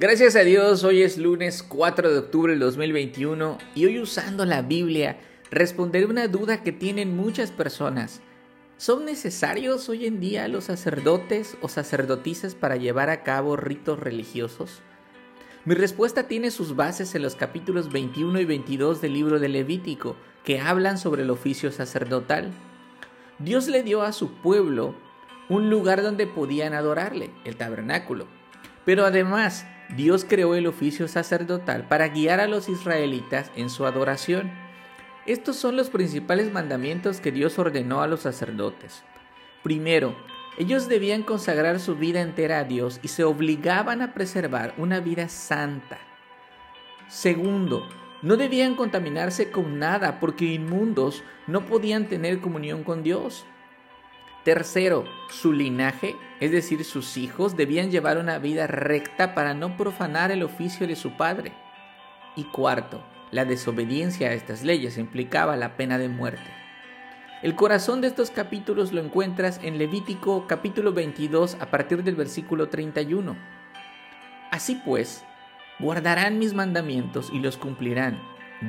Gracias a Dios, hoy es lunes 4 de octubre del 2021 y hoy usando la Biblia responderé una duda que tienen muchas personas. ¿Son necesarios hoy en día los sacerdotes o sacerdotisas para llevar a cabo ritos religiosos? Mi respuesta tiene sus bases en los capítulos 21 y 22 del libro de Levítico, que hablan sobre el oficio sacerdotal. Dios le dio a su pueblo un lugar donde podían adorarle, el tabernáculo. Pero además, Dios creó el oficio sacerdotal para guiar a los israelitas en su adoración. Estos son los principales mandamientos que Dios ordenó a los sacerdotes. Primero, ellos debían consagrar su vida entera a Dios y se obligaban a preservar una vida santa. Segundo, no debían contaminarse con nada porque inmundos no podían tener comunión con Dios. Tercero, su linaje, es decir, sus hijos, debían llevar una vida recta para no profanar el oficio de su padre. Y cuarto, la desobediencia a estas leyes implicaba la pena de muerte. El corazón de estos capítulos lo encuentras en Levítico capítulo 22 a partir del versículo 31. Así pues, guardarán mis mandamientos y los cumplirán.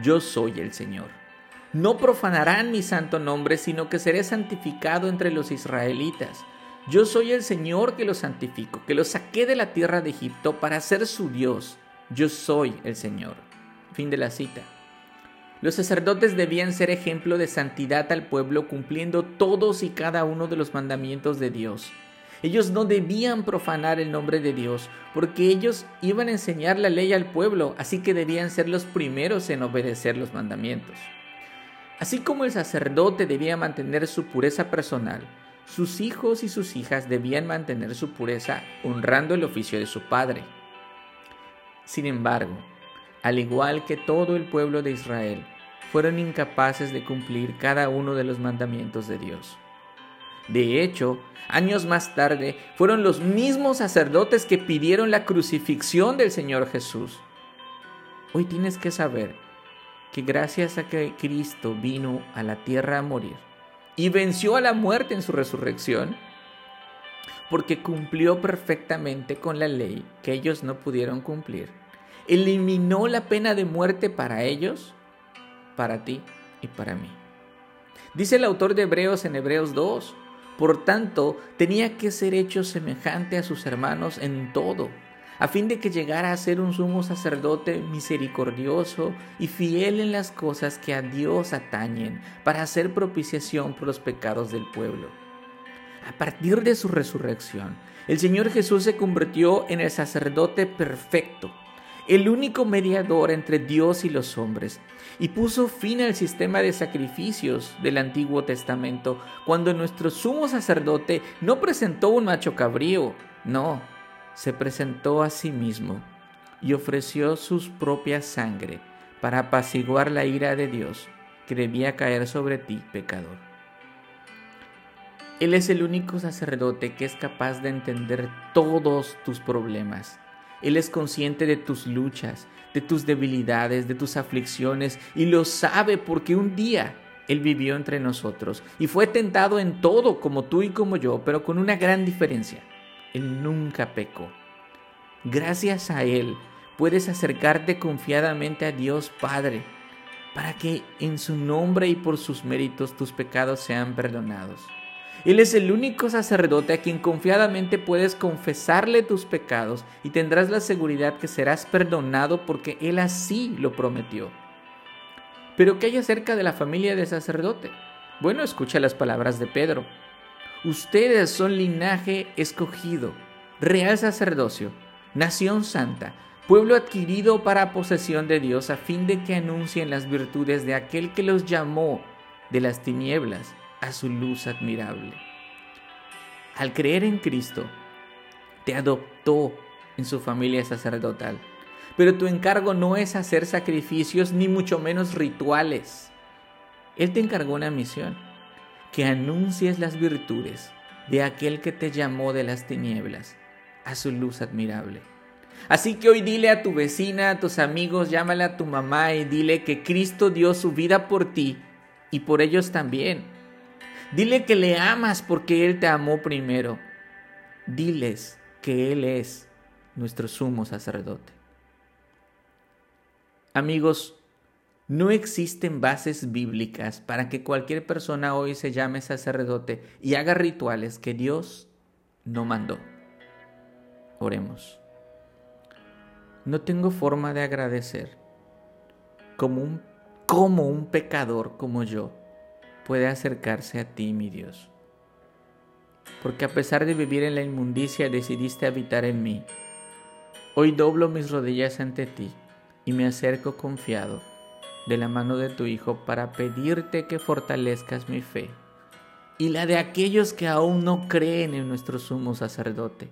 Yo soy el Señor. No profanarán mi santo nombre, sino que seré santificado entre los israelitas. Yo soy el Señor que los santifico, que los saqué de la tierra de Egipto para ser su Dios. Yo soy el Señor. Fin de la cita. Los sacerdotes debían ser ejemplo de santidad al pueblo cumpliendo todos y cada uno de los mandamientos de Dios. Ellos no debían profanar el nombre de Dios, porque ellos iban a enseñar la ley al pueblo, así que debían ser los primeros en obedecer los mandamientos. Así como el sacerdote debía mantener su pureza personal, sus hijos y sus hijas debían mantener su pureza honrando el oficio de su padre. Sin embargo, al igual que todo el pueblo de Israel, fueron incapaces de cumplir cada uno de los mandamientos de Dios. De hecho, años más tarde, fueron los mismos sacerdotes que pidieron la crucifixión del Señor Jesús. Hoy tienes que saber que gracias a que Cristo vino a la tierra a morir y venció a la muerte en su resurrección, porque cumplió perfectamente con la ley que ellos no pudieron cumplir, eliminó la pena de muerte para ellos, para ti y para mí. Dice el autor de Hebreos en Hebreos 2, por tanto, tenía que ser hecho semejante a sus hermanos en todo a fin de que llegara a ser un sumo sacerdote misericordioso y fiel en las cosas que a Dios atañen, para hacer propiciación por los pecados del pueblo. A partir de su resurrección, el Señor Jesús se convirtió en el sacerdote perfecto, el único mediador entre Dios y los hombres, y puso fin al sistema de sacrificios del Antiguo Testamento, cuando nuestro sumo sacerdote no presentó un macho cabrío, no, se presentó a sí mismo y ofreció su propia sangre para apaciguar la ira de Dios que debía caer sobre ti, pecador. Él es el único sacerdote que es capaz de entender todos tus problemas. Él es consciente de tus luchas, de tus debilidades, de tus aflicciones y lo sabe porque un día Él vivió entre nosotros y fue tentado en todo como tú y como yo, pero con una gran diferencia. Él nunca pecó. Gracias a Él puedes acercarte confiadamente a Dios Padre, para que en su nombre y por sus méritos tus pecados sean perdonados. Él es el único sacerdote a quien confiadamente puedes confesarle tus pecados y tendrás la seguridad que serás perdonado porque Él así lo prometió. Pero ¿qué hay acerca de la familia del sacerdote? Bueno, escucha las palabras de Pedro. Ustedes son linaje escogido, real sacerdocio, nación santa, pueblo adquirido para posesión de Dios a fin de que anuncien las virtudes de aquel que los llamó de las tinieblas a su luz admirable. Al creer en Cristo, te adoptó en su familia sacerdotal, pero tu encargo no es hacer sacrificios ni mucho menos rituales. Él te encargó una misión que anuncies las virtudes de aquel que te llamó de las tinieblas a su luz admirable. Así que hoy dile a tu vecina, a tus amigos, llámale a tu mamá y dile que Cristo dio su vida por ti y por ellos también. Dile que le amas porque Él te amó primero. Diles que Él es nuestro sumo sacerdote. Amigos, no existen bases bíblicas para que cualquier persona hoy se llame sacerdote y haga rituales que Dios no mandó. Oremos. No tengo forma de agradecer como un, como un pecador como yo puede acercarse a ti, mi Dios. Porque a pesar de vivir en la inmundicia decidiste habitar en mí. Hoy doblo mis rodillas ante ti y me acerco confiado de la mano de tu Hijo para pedirte que fortalezcas mi fe y la de aquellos que aún no creen en nuestro sumo sacerdote.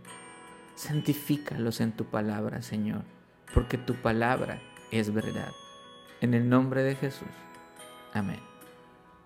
Santifícalos en tu palabra, Señor, porque tu palabra es verdad. En el nombre de Jesús. Amén.